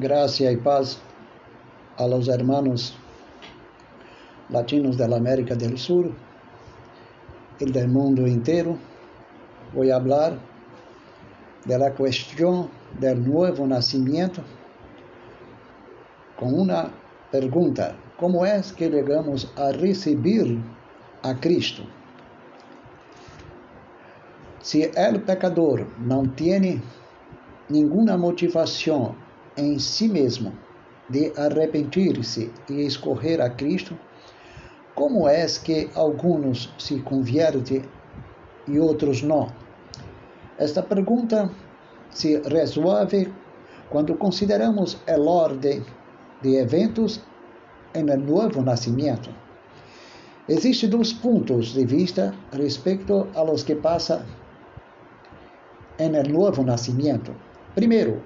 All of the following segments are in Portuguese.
Gracia y paz a los hermanos latinos de la América del Sur y del mundo entero. Voy a hablar de la cuestión del nuevo nacimiento con una pregunta. ¿Cómo es que llegamos a recibir a Cristo? Si el pecador no tiene ninguna motivación em si mesmo de arrepentir-se e escorrer a Cristo, como é que alguns se convertem e outros não? Esta pergunta se resolve quando consideramos a ordem de eventos no novo nascimento. Existem dois pontos de vista respeito a los que passa no novo nascimento. Primeiro,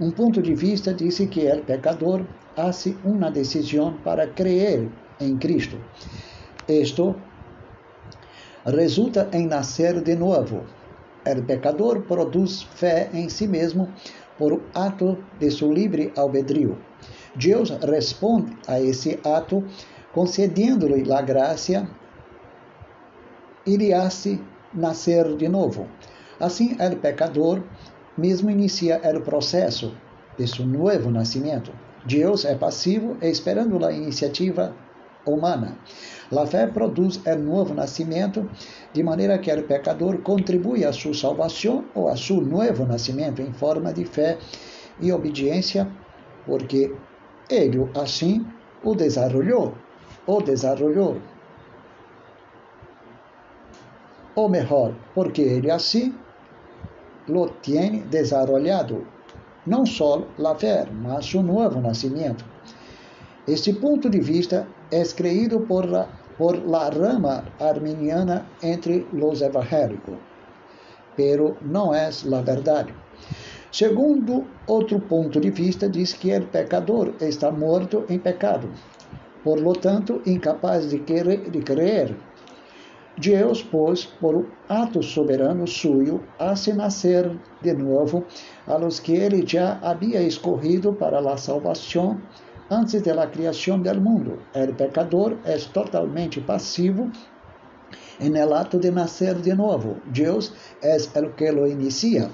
um ponto de vista disse que o pecador hace uma decisão para crer em Cristo. Isto resulta em nascer de novo. O pecador produz fé em si mesmo por ato de seu livre albedrío. Deus responde a esse ato concedendo-lhe a graça e lhe hace nascer de novo. Assim, o pecador mesmo inicia o processo de seu novo nascimento. Deus é passivo esperando a iniciativa humana. A fé produz o novo nascimento, de maneira que o pecador contribui à sua salvação ou a seu novo nascimento em forma de fé e obediência, porque ele assim o desarrollou, o desarrollou. Ou melhor, porque ele assim lo tiene desarrollado, não só la fé, mas su novo nascimento. Este ponto de vista é creído por la, por la rama arminiana entre los evangélicos, pero não é la verdade. Segundo outro ponto de vista, diz que o pecador está morto em pecado, por lo tanto, incapaz de, querer, de crer Deus, pois, por ato soberano suyo, hace nascer de novo a los que ele já havia escorrido para a salvação antes da criação do mundo. O pecador é totalmente passivo en el ato de nascer de novo. Deus é o que lo inicia.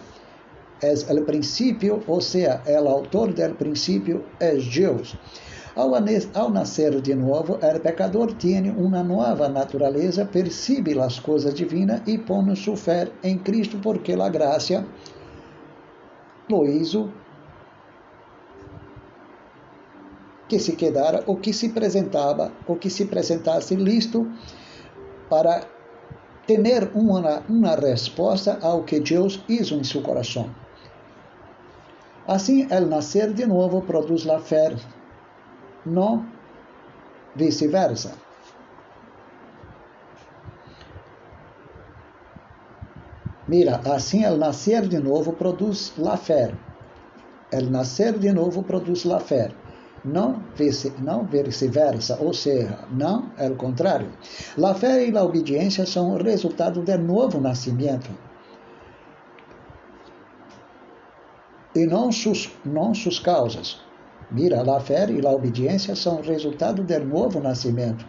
É o princípio, ou seja, o autor del princípio é Deus. Ao, nascer de novo, o pecador tem uma nova natureza, percebe as coisas divinas e põe sua fé em Cristo, porque a graça lo hizo que se quedara ou que se apresentava ou que se apresentasse listo para ter uma, uma resposta ao que Deus hizo em seu coração. Assim, el nascer de novo produz a fé no vice-versa. Mira, assim el nascer de novo produz la fé. El nascer de novo produz la fé. Não, vice, não vice-versa, ou seja, não é o contrário. La fé e a obediência são resultado do novo nascimento. E não não suas causas. Mira, a fé e a obediência são resultado do novo nascimento.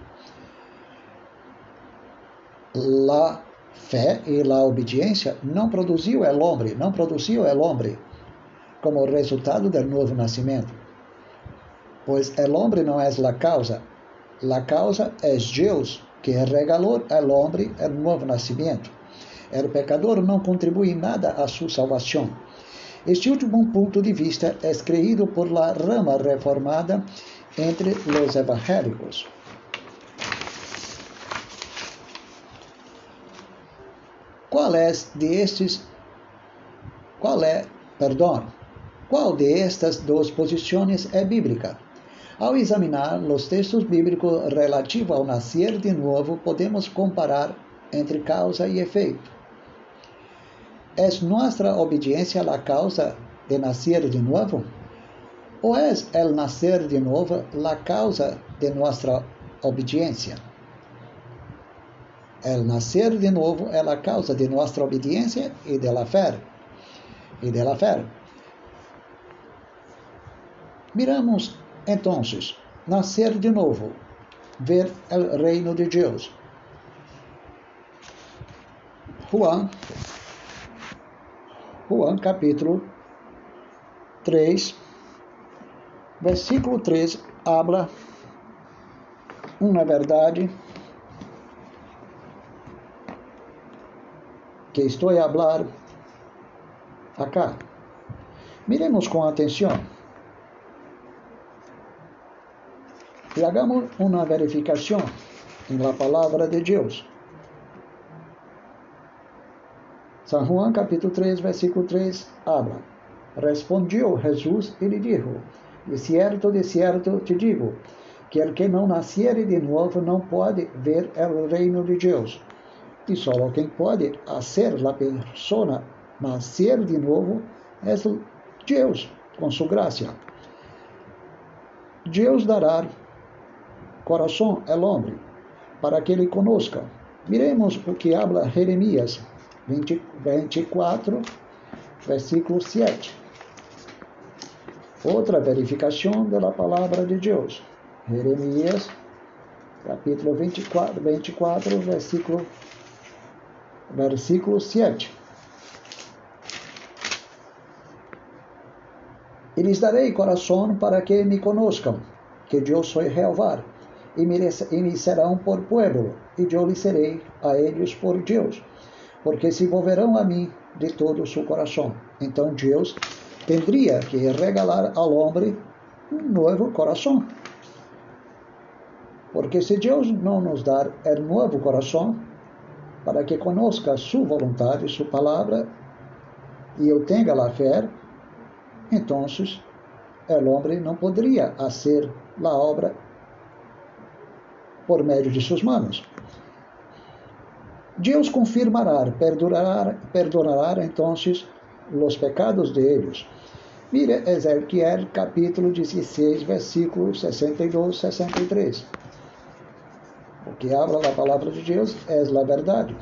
A fé e a obediência não produziu el homem, não produziu el homem como resultado do novo nascimento. Pois el homem não é a causa, a causa é Deus que regalou ao homem o novo nascimento. O pecador não contribui nada à sua salvação. Este último ponto de vista é creído por la rama reformada entre los evangélicos. Qual é de estes qual é, perdão, qual de estas duas posições é bíblica? Ao examinar os textos bíblicos relativos ao nascer de novo, podemos comparar entre causa e efeito. ¿Es nuestra obediencia la causa de nacer de nuevo? ¿O es el nacer de nuevo la causa de nuestra obediencia? El nacer de nuevo es la causa de nuestra obediencia y de la fe. Y de la fe. Miramos, então, nascer de novo, ver o reino de Deus. Juan, Juan capítulo 3, versículo 3, habla uma verdade que estou a falar acá. Miremos com atenção e hagamos uma verificação na palavra de Deus. São Juan capítulo 3, versículo 3, habla. Respondeu Jesus e lhe disse: De certo, de certo te digo, que el que não nasciere de novo não pode ver o reino de Deus. E só quem pode fazer a pessoa nascer de novo é Deus, com sua graça. Deus dará coração ao homem, para que ele conozca. Miremos o que habla Jeremias 20, 24, versículo 7. Outra verificação da palavra de Deus. Jeremias, capítulo 24, 24 versículo, versículo 7. E lhes darei coração para que me conozcam, que eu sou Jeová, e me, e me serão por pueblo, e eu lhes serei a eles por Deus porque se volverão a mim de todo o seu coração. Então Deus tendria que regalar ao homem um novo coração. Porque se Deus não nos dar o novo coração, para que conozca sua vontade, sua palavra, e eu tenha a fé, então o homem não poderia fazer a obra por meio de suas mãos. Deus confirmará, perdonará, perdonará então os pecados de eles. Mire Ezequiel capítulo 16, versículos 62, 63. O que habla a palavra de Deus é a verdade,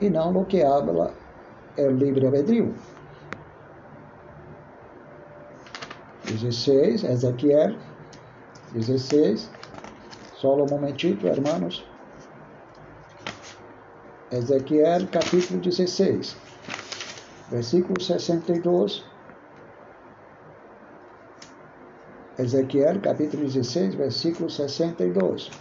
e não o que habla é o livre albedrío. 16, Ezequiel 16. Só um momentito, hermanos. Ezequiel capítulo 16, versículo 62. Ezequiel capítulo 16, versículo 62.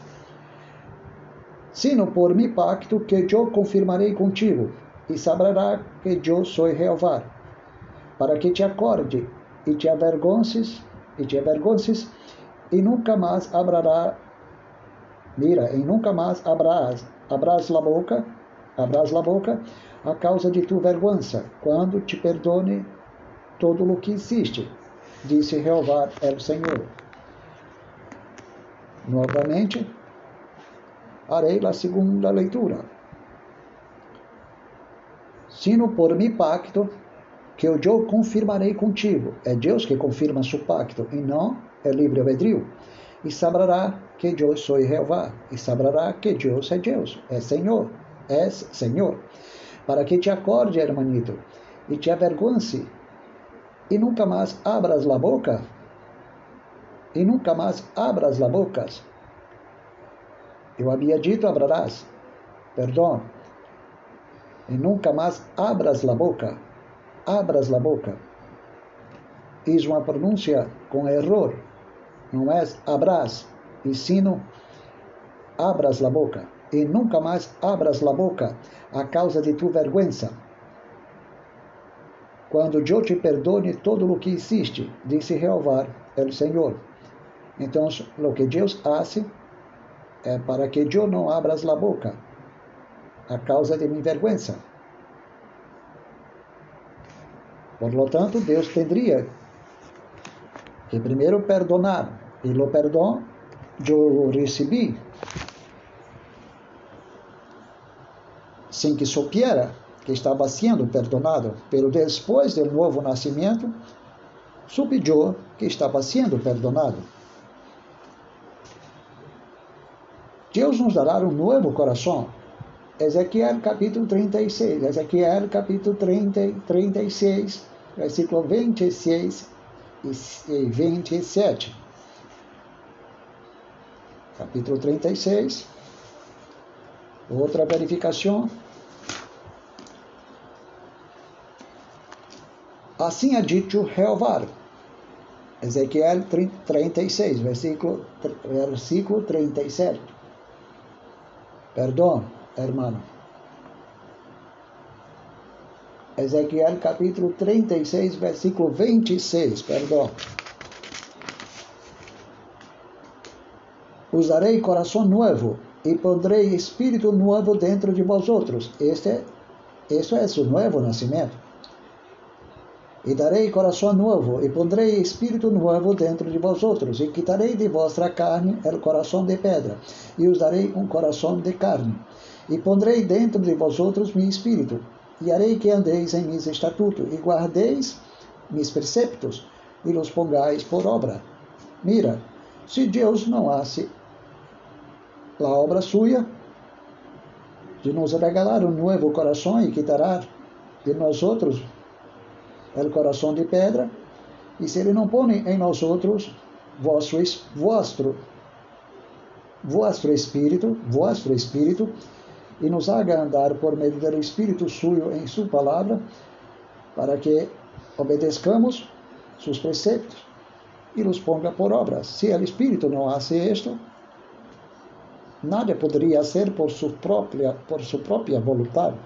Sino por mi pacto que eu confirmarei contigo, e saberá que eu sou Jeová, para que te acorde e te avergonces, e te avergonces, e nunca mais abrirá, mira, e nunca mais abrás, abrás a boca, abras a boca a causa de tu vergonha, quando te perdone todo o que existe, disse Jeová el Senhor. Novamente, harei a segunda leitura. Sino por mi pacto, que eu confirmarei contigo. É Deus que confirma seu pacto, e não é livre albedrío. E saberá que eu sou Jeová, e saberá que Deus é Deus, é Senhor és Senhor, para que te acorde, hermanito, e te avergonce, e nunca mais abras la boca, e nunca mais abras la boca. Eu havia dito abrarás, perdão, e nunca mais abras la boca, abras la boca. Fiz uma pronúncia com erro, não é abras, e sino abras la boca e nunca mais abras la boca a causa de tu vergüenza. Quando eu te perdone todo o que existe, disse Jeová, o Senhor. Então, o que Deus hace é para que eu não abras la boca a causa de minha vergüenza. Por lo tanto, Deus teria que primeiro perdonar, e o perdão eu recebi sem que supiera que estava sendo perdonado, pero depois do novo nascimento, subiu que estava sendo perdonado. Deus nos dará um novo coração. Ezequiel capítulo 36, Ezequiel capítulo 30, 36, versículo 26 e 27. Capítulo 36. Outra verificação. Assim ha dito Jeová. Ezequiel 36, versículo, versículo 37. Perdão, hermano. Ezequiel capítulo 36, versículo 26, perdão. Usarei coração novo e pondrei espírito novo dentro de vosotros. Este, este é o novo nascimento. E darei coração novo, e pondrei espírito novo dentro de vosotros, e quitarei de vossa carne o coração de pedra, e os darei um coração de carne. E pondrei dentro de vosotros meu espírito, e harei que andeis em mis estatutos, e guardeis mis preceptos, e los pongais por obra. Mira, se Deus não hace a obra suya, de nos regalar um novo coração e quitará de nós outros o coração de pedra, e se ele não põe em nós outros vosso, vosso, vosso espírito, vosso espírito, e nos haga andar por meio do Espírito suyo em sua palavra, para que obedezcamos seus preceitos e os ponga por obras. Se o Espírito não hace isto, nada poderia ser por sua própria, por sua própria vontade.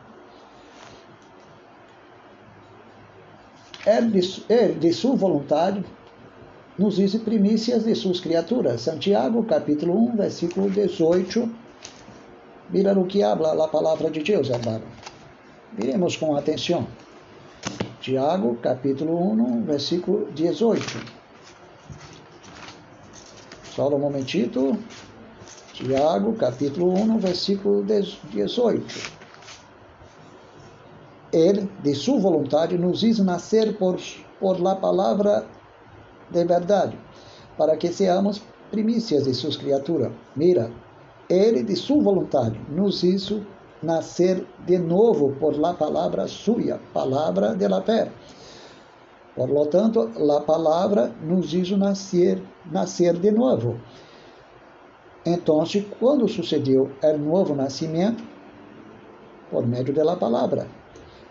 de, é de sua vontade nos diz primícias de suas criaturas. Santiago, capítulo 1, versículo 18. Mira no que habla a palavra de Deus, hermano. Miremos com atenção. Tiago, capítulo 1, versículo 18. Só um momentito. Tiago, capítulo 1, versículo 18 ele, de sua vontade, nos hizo nascer por, por la palavra de verdade, para que seamos primícias de suas criaturas. Mira, ele, de sua vontade, nos hizo nascer de novo por la palavra suya, palavra de la fé. Por lo tanto, la palavra nos hizo nascer, nascer de novo. Então, quando sucedeu o novo nascimento? Por meio da palavra.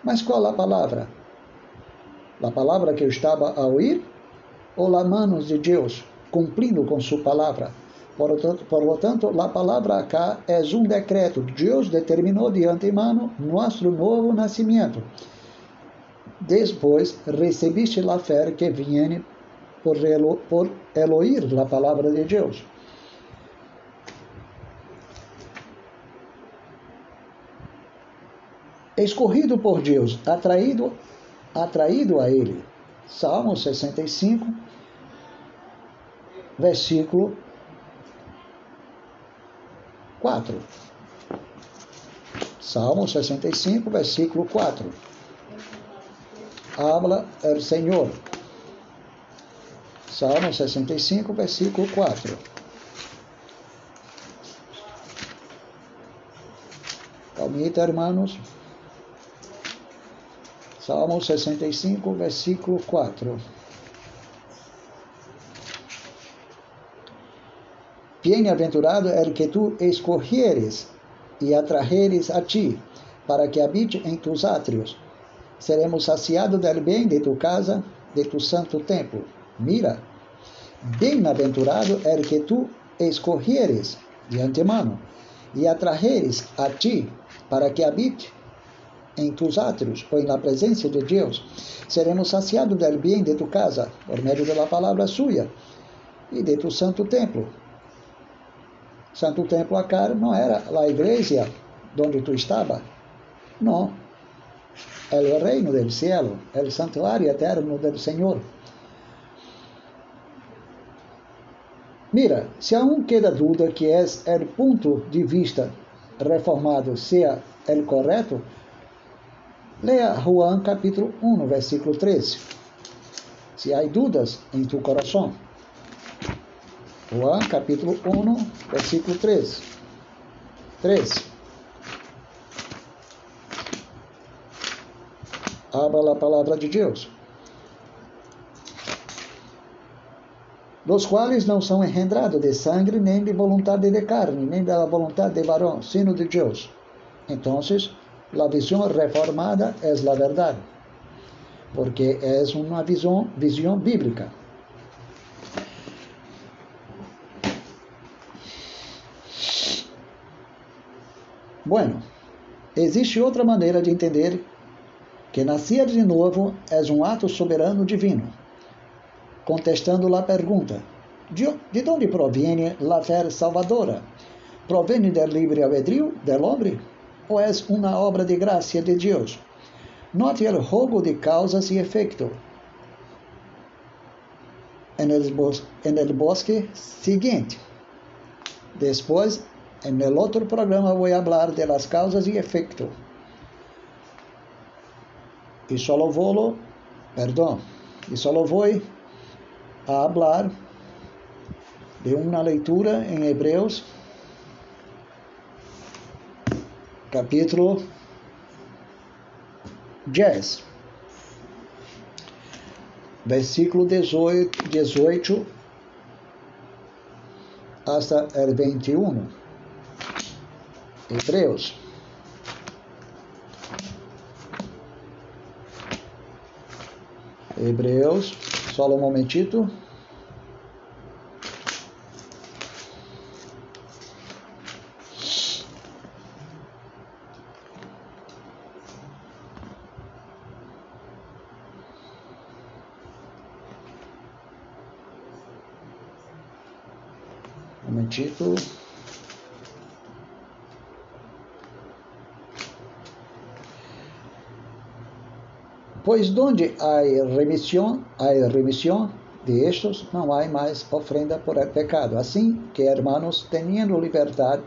Mas qual a palavra? A palavra que eu estava a ouvir? Ou a manos de Deus, cumprindo com sua palavra? Por, por lo tanto, a palavra acá é um decreto. Deus determinou de antemano nosso novo nascimento. Depois, recebiste a fé que viene por, por eloir a palavra de Deus. Escorrido por Deus, atraído, atraído a Ele. Salmo 65, versículo 4. Salmo 65, versículo 4. Habla el Senhor. Salmo 65, versículo 4. Calmita, hermanos. Salmo 65, versículo 4. Bem-aventurado é que tu escorreres e atraheres a ti, para que habite em tus átrios. Seremos saciados del bem de tu casa, de tu santo templo. Mira, bem-aventurado é que tu escorreres de antemano e atraheres a ti, para que habite em tus átrios ou na presença de Deus, seremos saciados del bem de tu casa, por meio da palavra suya e de tu santo templo. Santo templo acá não era a igreja onde tu estava, não. É o reino del cielo, o santuário eterno del Senhor. Mira, se aún queda dúvida que é o ponto de vista reformado seja o correto, Leia Juan capítulo 1, versículo 13. Se há dúvidas em tu coração. Juan capítulo 1, versículo 13. 13. Abra a palavra de Deus. los quais não são engendrados de sangue, nem de vontade de carne, nem da vontade de varão, sino de Deus. Então, a visão reformada é a verdade, porque é uma visão, visão bíblica. Bueno, existe outra maneira de entender que nascer de novo é um ato soberano divino contestando a pergunta: de, de onde proviene a fé salvadora? Provém do livre albedrío del homem ou é uma obra de graça de Deus? Note o jogo de causas e efeito. En el, bosque seguinte. Depois, en el programa, vou falar de las causas e efeito. E solo vou, perdão, e solo a de una leitura en Hebreos, capítulo 10, versículo 18, 18 hasta el 21. Hebreos. Hebreus Só um momentito. Um momentito. Pois donde há remissão, há remissão de estos, não há mais ofrenda por pecado. Assim que, hermanos, teniendo liberdade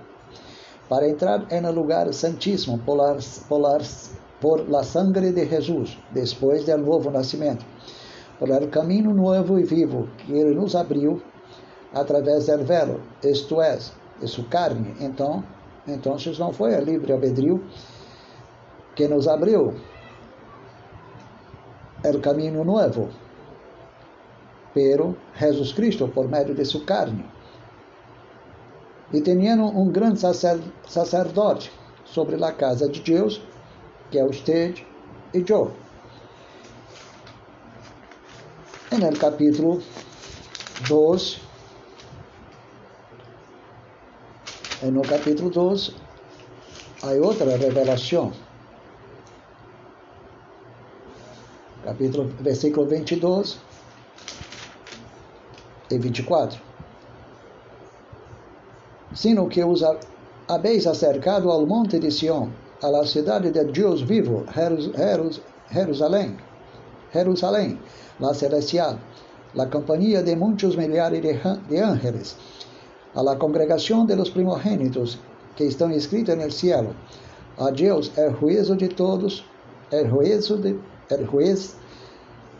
para entrar no lugar santíssimo por por, por la sangre de Jesus, depois do novo nascimento, por el caminho novo e vivo que ele nos abriu através do velo, isto é, sua carne. Então, então não foi a livre albedrío que nos abriu, el camino nuevo, pero Jesus Cristo por meio de sua carne. E teniendo um grande sacerdote sobre a casa de Deus, que é usted e eu. En el capítulo 2, no capítulo 2, há outra revelação capítulo, versículo 22 e 24. Sino que os habéis acercado ao monte de Sião, a la cidade de Deus vivo, Jerusalém, Jerusalém, la celestial, la companhia de muitos milhares de ángeles, a la congregação de los primogênitos que estão escritos no cielo. A Deus é juízo de todos, é juízo de, é juiz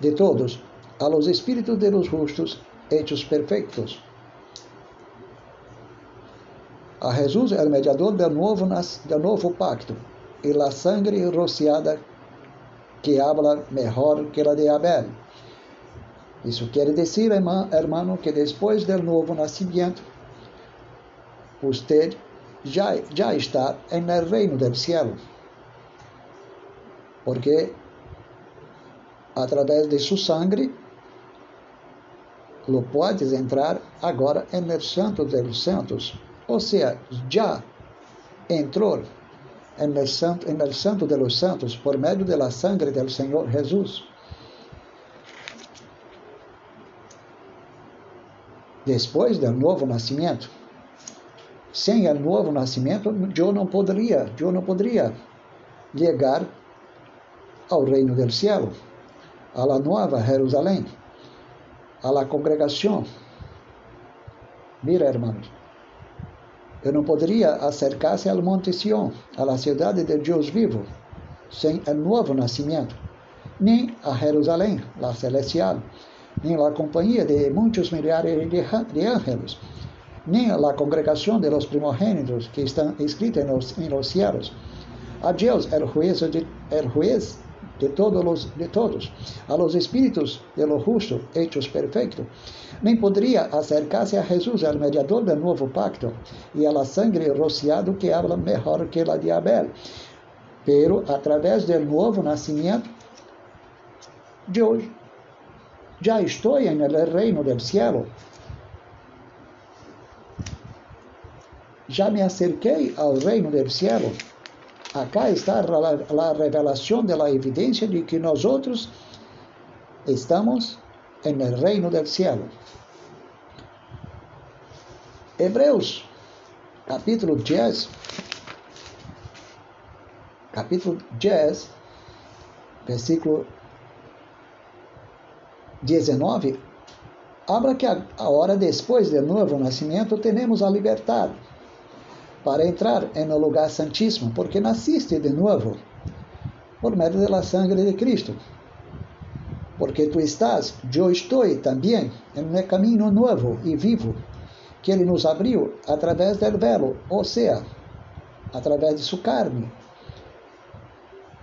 de todos, a los espíritus de los justos hechos perfectos. A Jesus, el mediador del nuevo, del nuevo pacto, e la sangre rociada que habla mejor que la de Abel. Isso quer dizer, hermano, que depois do novo nascimento, você já, já está no reino do céu. Porque através de sua sangue, lo podes entrar agora no Santo dos Santos. Ou seja, já entrou no Santo, no Santo de los Santos por meio da sangre do Senhor Jesus. Depois do novo nascimento, sem o novo nascimento, eu não poderia, eu não poderia chegar ao reino do céu a la Nueva Jerusalém, la congregação. Mira, hermanos, eu não poderia acercar-se ao Monte Sião, la cidade de Deus vivo, sem o novo nascimento, nem a Jerusalém, la celestial, nem a companhia de muitos milhares de ángeles, nem a congregação de los primogênitos que em los, en los cielos. A Deus, el juez, de todos, los, de todos, a los espíritus de los justos hechos perfectos, nem poderia acercar-se a Jesus, el mediador del novo pacto, e a la sangre rociado que habla mejor que la de Abel. Pero a través del novo nascimento, eu já estou en el reino del cielo. Já me acerquei ao reino del cielo. Acá está a revelação de la evidencia de que nós estamos el reino del cielo. Hebreus, capítulo 10, capítulo 10, versículo 19, habla que a hora depois do novo nascimento temos a liberdade para entrar no lugar santíssimo, porque nasciste de novo por meio da sangre de Cristo. Porque tu estás, eu estou também, em um caminho novo e vivo que Ele nos abriu através do velo, ou seja, através de sua carne.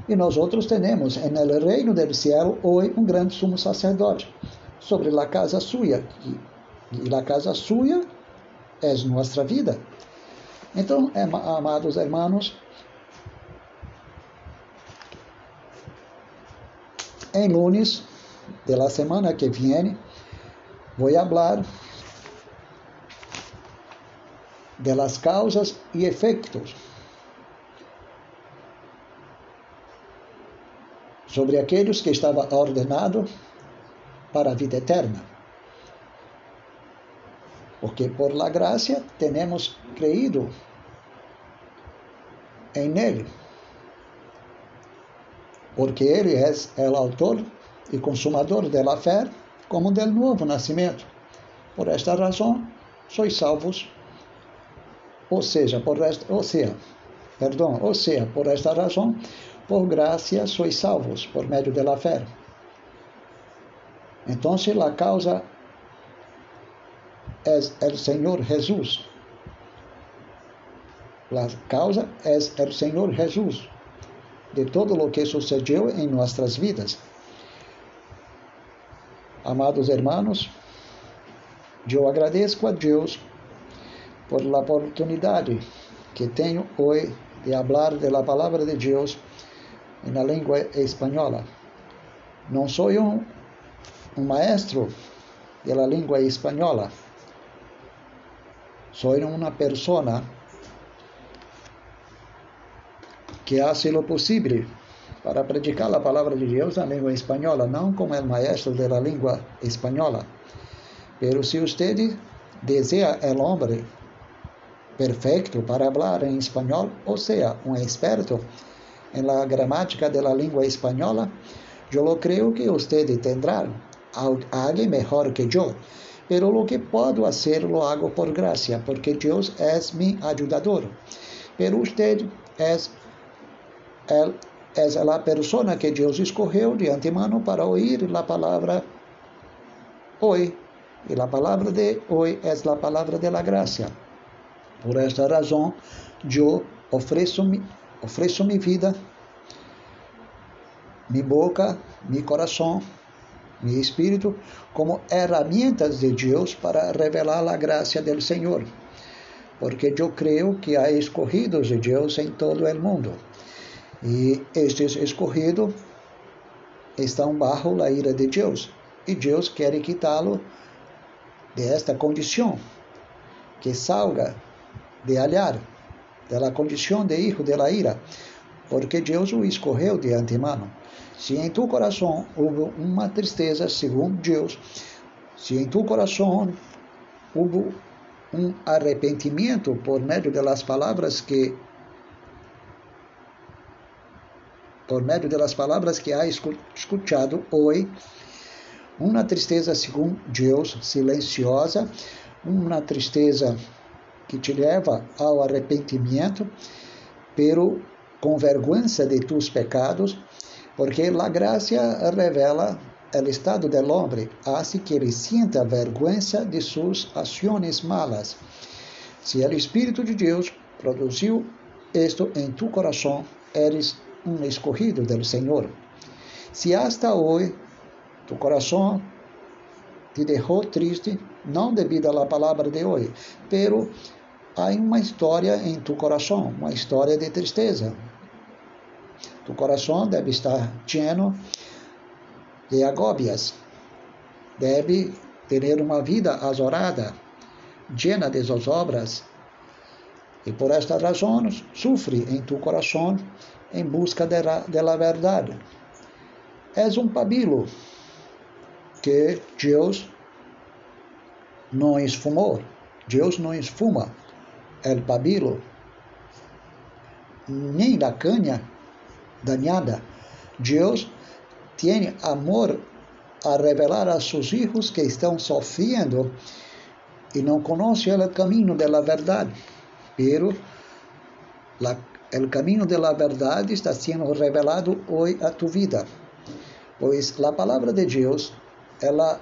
E nós outros temos, no reino do céu, hoje um grande sumo sacerdote sobre a casa sua. E a casa sua é nossa vida. Então, amados hermanos, em lunes de la semana que viene, vou falar de las causas e efeitos sobre aqueles que estava ordenado para a vida eterna. Porque por la gracia temos creído em Ele. Porque Ele é o autor e consumador da fé, como del novo nascimento. Por esta razão, sois salvos. Ou seja, por esta, ou seja, perdão, ou seja, por esta razão, por gracia sois salvos, por meio da fé. Então, a causa é o Senhor Jesus. A causa é o Senhor Jesus de todo o que sucedeu em nossas vidas. Amados hermanos, eu agradeço a Deus por a oportunidade que tenho hoje de falar da palavra de Deus na língua espanhola. Não sou um, um maestro da língua espanhola. Sou uma pessoa que hace lo possível para predicar a palavra de Deus na língua espanhola, não como o maestro da língua espanhola. Pero se usted deseja el hombre perfeito para falar em espanhol, ou seja, um experto en la gramática de la lengua española, yo lo creo que usted tendrá alguien mejor que yo. Pero lo que puedo hacer lo hago por gracia, porque Dios es mi ayudador. Pero usted es, el, es la persona que Dios escogió de antemano para oír la palabra hoy. Y la palabra de hoy es la palabra de la gracia. Por esta razón, yo ofreço mi Ofereço minha vida, minha boca, meu coração, meu espírito como ferramentas de Deus para revelar a graça do Senhor. Porque eu creio que há escorridos de Deus em todo o mundo. E estes escorridos estão bajo a ira de Deus. E Deus quer quitá-lo desta condição, que salga de alhar da condição de hijo de la ira, porque Deus o escorreu de antemano. Se em tu coração houve uma tristeza, segundo Deus, se em tu coração houve um arrependimento por meio das palavras que por meio das palavras que há escutado hoje, uma tristeza segundo Deus silenciosa, uma tristeza que te leva ao arrependimento, pero com vergüenza de tus pecados, porque a graça revela o estado del hombre, hace que ele sienta vergüenza de suas ações malas. Se o Espírito de Deus produziu isto em tu coração, eres um escorrido do Senhor. Se hasta hoje tu coração te deixou triste, não devido à palavra de hoje, pero há uma história em tu coração, uma história de tristeza. Tu coração deve estar lleno de agóbias, deve ter uma vida azorada, llena de zozobras, e por estas razões sofre em tu coração em busca de la, de la verdade. És um pabilo que Deus não esfumou. Deus não esfuma el pabilo, nem da canha dañada. Deus tem amor a revelar a seus filhos que estão sofrendo e não conhecem o caminho da verdade. Pero la, el camino de la verdade está sendo revelado hoje a tu vida. Pois a palavra de Deus, ela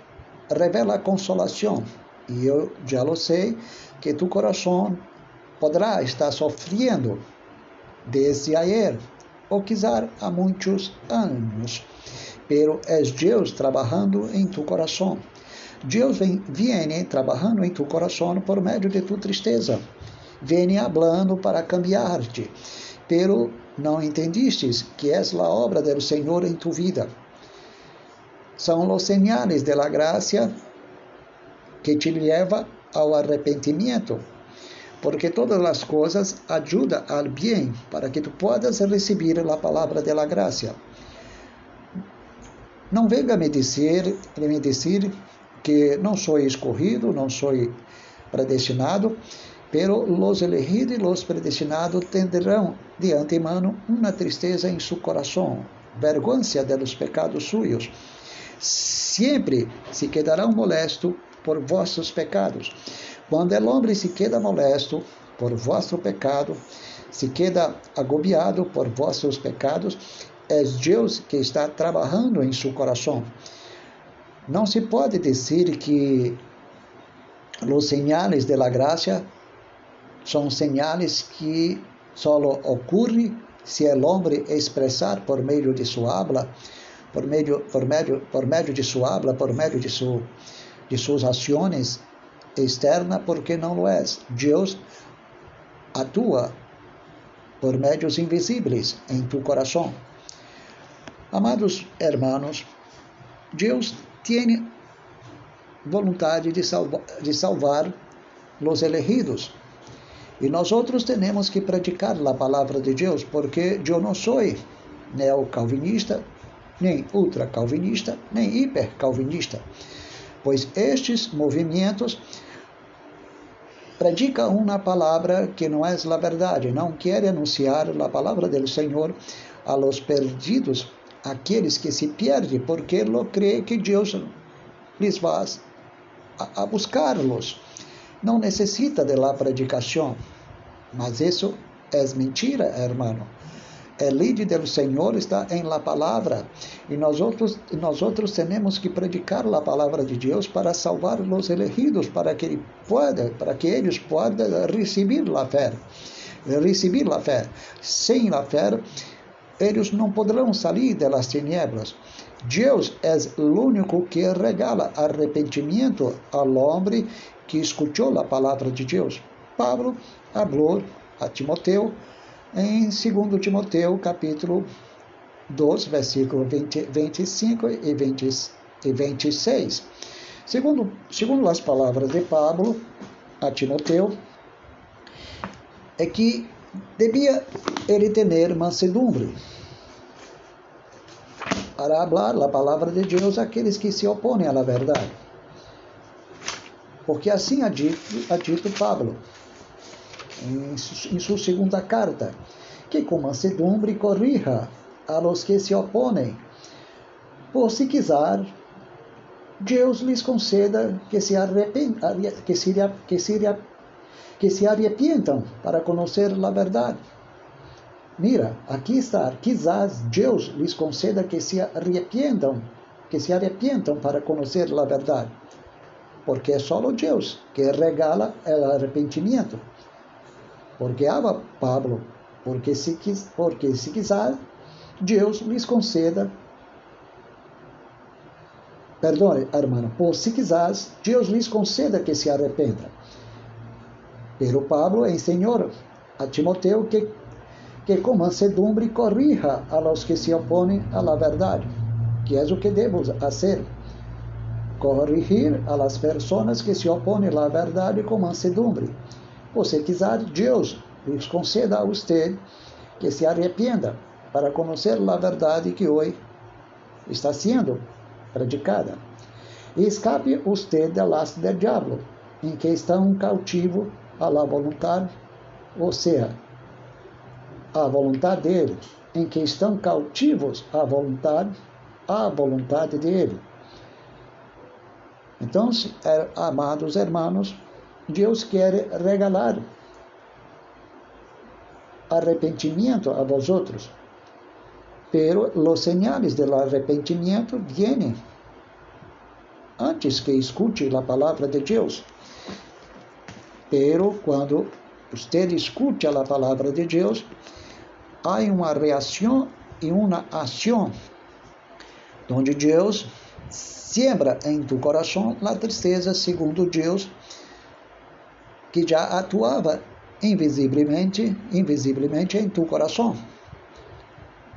revela consolação. E eu já lo sei que tu coração poderá estar sofrendo desde ayer, ou quizá há muitos anos. Pero é Deus trabalhando em tu coração. Deus vem, viene trabalhando em tu coração por meio de tu tristeza vem hablando para cambiar-te, pero não entendistes que és a obra do Senhor em tu vida. São os señales de la gracia que te leva ao arrependimento, porque todas as coisas ajudam ao bem para que tu puedas receber a palavra de la gracia. Não venga me dizer, me dizer que não sou escorrido, não sou predestinado, Pero los elegidos y los predestinados tendrán de antemano una tristeza en su corazón, vergüenza de los pecados suyos. Siempre se quedarán molestos por vossos pecados. Quando o homem se queda molesto por vosso pecado, se queda agobiado por vossos pecados, é Deus que está trabalhando em seu coração. Não se pode dizer que os sinais de la gracia são señales que só ocorrem se o homem expressar por meio de sua habla, por meio, por meio, por meio de sua habla, por meio de, su, de suas ações externas, porque não lo é. Deus atua por meios invisíveis em tu coração. Amados hermanos, Deus tem vontade de, de salvar os elegidos e nós outros temos que praticar a palavra de Deus, porque eu não sou neo-calvinista, nem ultra-calvinista, nem hiper-calvinista, pois estes movimentos predicam uma palavra que não é a verdade, não querem anunciar a palavra do Senhor a los perdidos, aqueles que se perdem, porque lo crê que Deus lhes vai a buscá-los não necessita de la predicação. Mas isso é mentira, hermano. El lead do Senhor está em la palavra e nós outros, nós outros temos que predicar a palavra de Deus para salvar os elegidos, para que ele pueda, para que eles possam receber a fé, receber a fé. Sem a fé, eles não poderão sair das tinieblas. Deus é o único que regala arrependimento ao homem que escutou a palavra de Deus. Pablo falou a Timoteu em 2 Timoteu, capítulo 2, versículo 20, 25 e, 20, e 26. Segundo, segundo as palavras de Pablo a Timoteu, é que devia ele ter mansedumbre para falar a palavra de Deus àqueles que se opõem à verdade. Porque assim ha dito, ha dito Pablo em, em sua segunda carta, que com mansedumbre corrija a los que se opõem, por se quiser, Deus lhes conceda que se, arrependam, que se, que que se arrepientam para conhecer a verdade. Mira, aqui está, quizás Deus lhes conceda que se arrepientam, que se arrepientam para conhecer a verdade porque é só Deus que regala o arrependimento. Porque ama Pablo, porque se, porque se quiser, Deus lhes conceda Perdone, hermano, por si quizás Deus lhes conceda que se arrependa. Pero Pablo ensinou a Timoteo que, que com mansedumbre corrija a los que se opõem la verdade, que é o que devemos fazer. Corrigir a las personas que se opõem à verdade com mansedumbre. Se quiser, Deus lhes conceda a usted que se arrependa para conhecer a verdade que hoje está sendo predicada. E escape usted del laço del diabo, em que está um cautivo a la vontade, ou seja, a vontade dele, em que estão cautivos à vontade, à vontade dele. Então, é, amados irmãos, Deus quer regalar arrependimento a vosotros. Pero los señales del arrepentimiento vienen antes que escute a palavra de Deus. Pero quando você escute a palavra de Deus, há uma reação e uma ação, onde Deus siembra em tu coração a tristeza segundo Deus, que já atuava invisivelmente, invisivelmente em tu coração.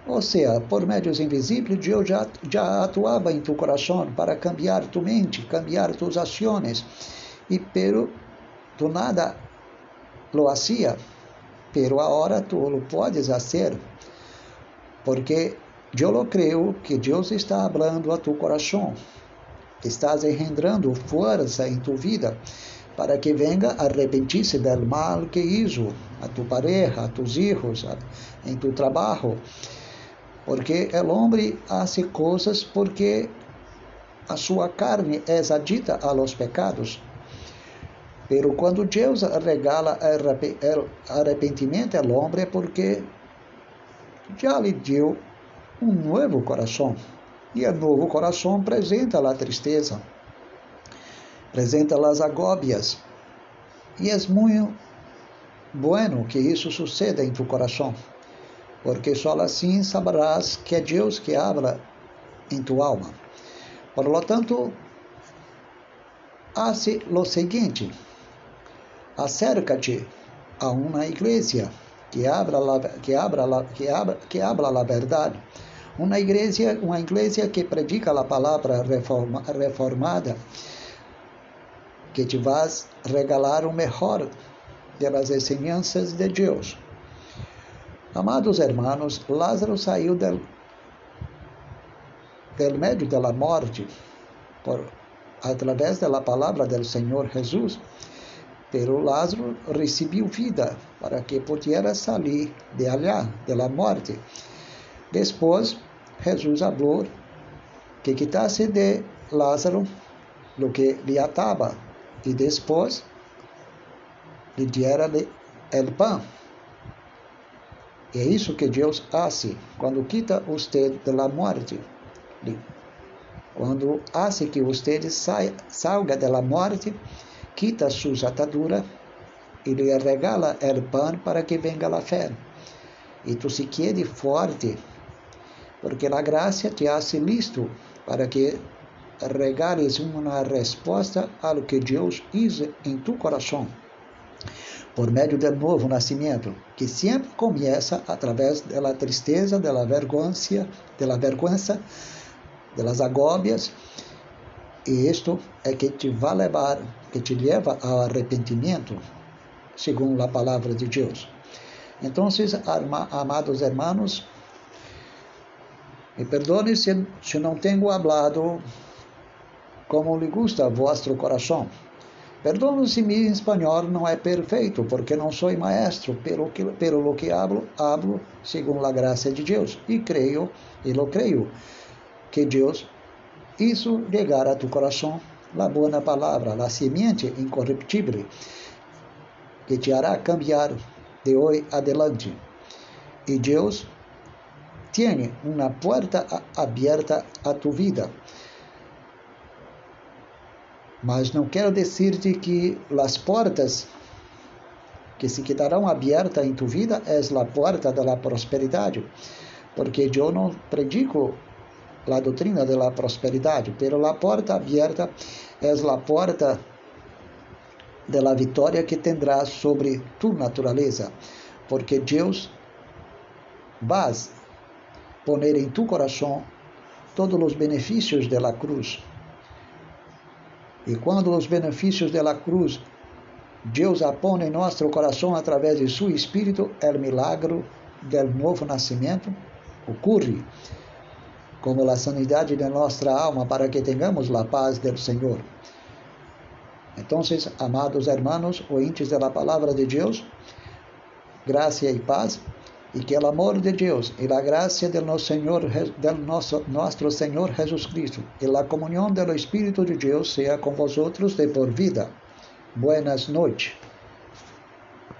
Ou seja, por médios invisíveis, Deus já, já atuava em tu coração para cambiar tu mente, cambiar tuas ações. E pero tu nada lo hacía, pero ahora tu lo puedes hacer, porque eu lo creo que Deus está falando a tu coração, estás engendrando força em tu vida para que venga arrepentir-se del mal que hizo a tu pareja, a tus hijos, a, em tu trabalho, porque o homem hace coisas porque a sua carne é adita a los pecados. Pero quando Deus regala arrependimento ao homem é porque já lhe deu um novo coração. E o novo coração apresenta a tristeza, apresenta as agóbias. E é muito bueno que isso suceda em tu coração, porque só assim saberás que é Deus que habla em tu alma. Por lo tanto, hace lo seguinte: acércate a uma igreja que abra la, que abra la, que abra, que habla la verdade. Uma igreja, uma igreja que predica a palavra reforma, reformada, que te vas regalar o melhor das ensinanças de Deus. Amados hermanos, Lázaro saiu del, del meio da morte por através da palavra do Senhor Jesus Pero Lázaro recebeu vida para que pudesse sair de allá, de la morte. Depois, Jesus falou que quitasse de Lázaro lo que lhe atava e depois lhe diera el pão. É isso que Deus faz quando quita você da morte. Quando hace que você salga da morte, quita sus ataduras e lhe regala el pan para que venga la fé. E tu se quede forte, porque a graça te hace listo para que regales uma resposta ao que Deus hizo em tu coração, por meio do novo nascimento, que sempre começa através da tristeza, da vergonha, da vergonha, das agóbias, e isto é que te vai levar que te leva ao arrependimento, segundo a palavra de Deus. Então, amados hermanos, me perdone se, se não tenho hablado como lhe gusta vosso coração. Perdono se mi espanhol não é perfeito, porque não sou maestro, pelo que, pelo lo que hablo, hablo segundo a graça de Deus. E creio, e lo creio, que Deus hizo llegar a tu coração la buena palabra, la simiente incorruptible, que te hará cambiar de hoy adelante. Y Dios tiene una puerta abierta a tu vida. Mas não quero dizer-te que as portas que se quedarão abertas em tu vida é a porta da prosperidade, porque eu não predico la doutrina de la prosperidade, pero la porta abierta es la porta de la vitória que tendrás sobre tu natureza, porque Deus vas poner em tu coração todos os benefícios de la cruz. E quando os benefícios de la cruz Deus a põe em nosso coração através de seu Espírito, o milagro del novo nascimento ocorre como a sanidade de nossa alma para que tenhamos a paz do Senhor. Então, amados hermanos, ouvintes da palavra de Deus, graça e paz, e que o amor de Deus e a graça do nosso Senhor, del nosso, nosso Senhor Jesus Cristo e a comunhão do Espírito de Deus seja com vosotros de por vida. Buenas noches.